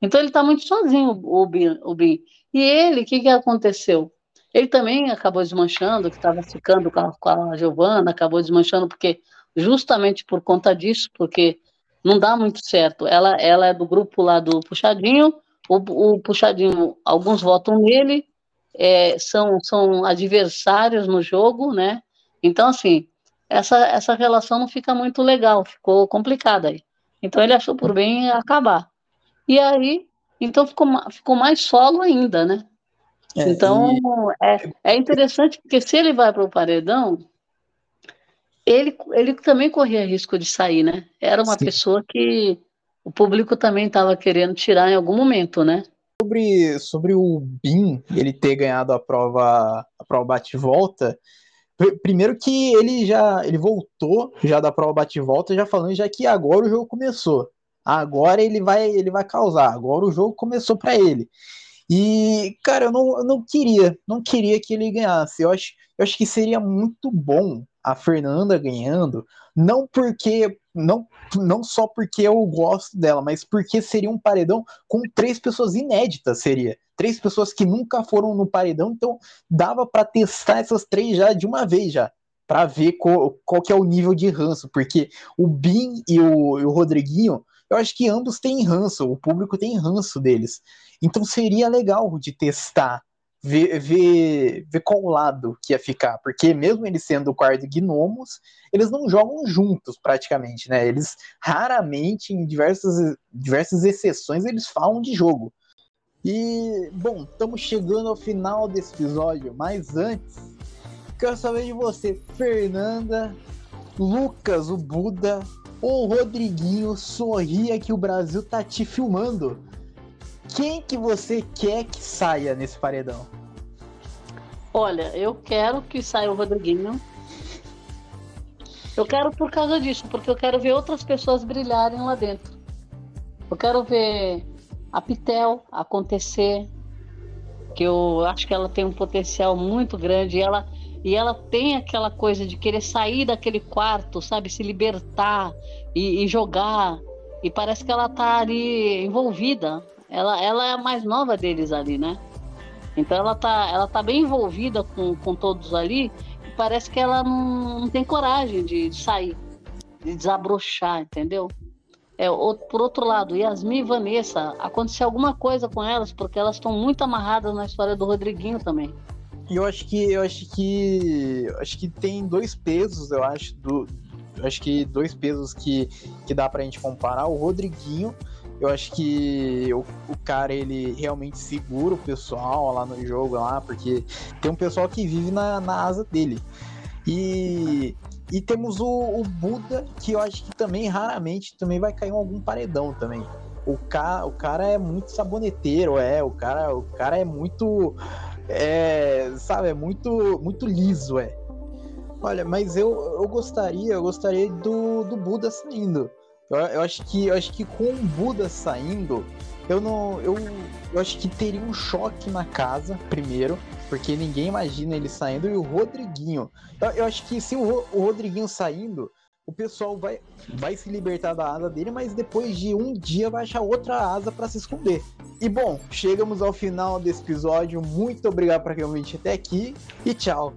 Então, ele está muito sozinho, o Bin. O Bin. E ele, o que, que aconteceu? Ele também acabou desmanchando, que estava ficando com a, com a Giovana, acabou desmanchando porque justamente por conta disso, porque não dá muito certo. Ela, ela é do grupo lá do Puxadinho, o, o Puxadinho, alguns votam nele, é, são, são adversários no jogo, né? Então, assim, essa, essa relação não fica muito legal, ficou complicada aí. Então ele achou por bem acabar. E aí, então ficou, ficou mais solo ainda, né? É, então, e... é, é interessante porque se ele vai para o paredão, ele, ele também corria risco de sair, né? Era uma Sim. pessoa que o público também estava querendo tirar em algum momento, né? Sobre, sobre o Bin, ele ter ganhado a prova, a prova bate-volta, primeiro que ele já ele voltou já da prova bate-volta, já falando já que agora o jogo começou. Agora ele vai ele vai causar, agora o jogo começou para ele. E, cara, eu não, eu não queria, não queria que ele ganhasse. Eu acho, eu acho que seria muito bom a Fernanda ganhando, não porque não, não só porque eu gosto dela, mas porque seria um paredão com três pessoas inéditas, seria. Três pessoas que nunca foram no paredão, então dava para testar essas três já de uma vez já, para ver qual, qual que é o nível de ranço, porque o Bin e o, e o Rodriguinho, eu acho que ambos têm ranço, o público tem ranço deles. Então seria legal de testar ver, ver, ver qual lado que ia ficar, porque mesmo eles sendo o quarto gnomos, eles não jogam juntos praticamente, né? Eles raramente, em diversas, diversas exceções, eles falam de jogo. E, bom, estamos chegando ao final desse episódio, mas antes, quero saber de você, Fernanda, Lucas, o Buda, ou Rodriguinho, sorria que o Brasil tá te filmando. Quem que você quer que saia nesse paredão? Olha, eu quero que saia o Rodriguinho. Eu quero por causa disso, porque eu quero ver outras pessoas brilharem lá dentro. Eu quero ver a Pitel acontecer, que eu acho que ela tem um potencial muito grande e ela e ela tem aquela coisa de querer sair daquele quarto, sabe, se libertar e, e jogar. E parece que ela tá ali envolvida. Ela, ela é a mais nova deles ali, né? Então ela tá, ela tá bem envolvida com, com todos ali e parece que ela não, não tem coragem de, de sair, de desabrochar, entendeu? É, por outro lado, Yasmin e Vanessa, aconteceu alguma coisa com elas, porque elas estão muito amarradas na história do Rodriguinho também. Eu acho que eu acho que acho que tem dois pesos, eu acho, do, acho que dois pesos que, que dá pra gente comparar. O Rodriguinho, eu acho que o, o cara, ele realmente segura o pessoal lá no jogo, lá, porque tem um pessoal que vive na, na asa dele. E, e temos o, o Buda, que eu acho que também raramente também vai cair em algum paredão também. O cara, o cara é muito saboneteiro, é. O cara, o cara é muito. É, sabe, é muito, muito liso, é. Olha, mas eu, eu gostaria, eu gostaria do, do Buda saindo. Eu, eu, acho que eu acho que com o Buda saindo, eu não. Eu, eu acho que teria um choque na casa, primeiro, porque ninguém imagina ele saindo, e o Rodriguinho. Eu, eu acho que se o, o Rodriguinho saindo, o pessoal vai, vai se libertar da asa dele, mas depois de um dia vai achar outra asa para se esconder. E bom, chegamos ao final desse episódio. Muito obrigado por realmente até aqui e tchau.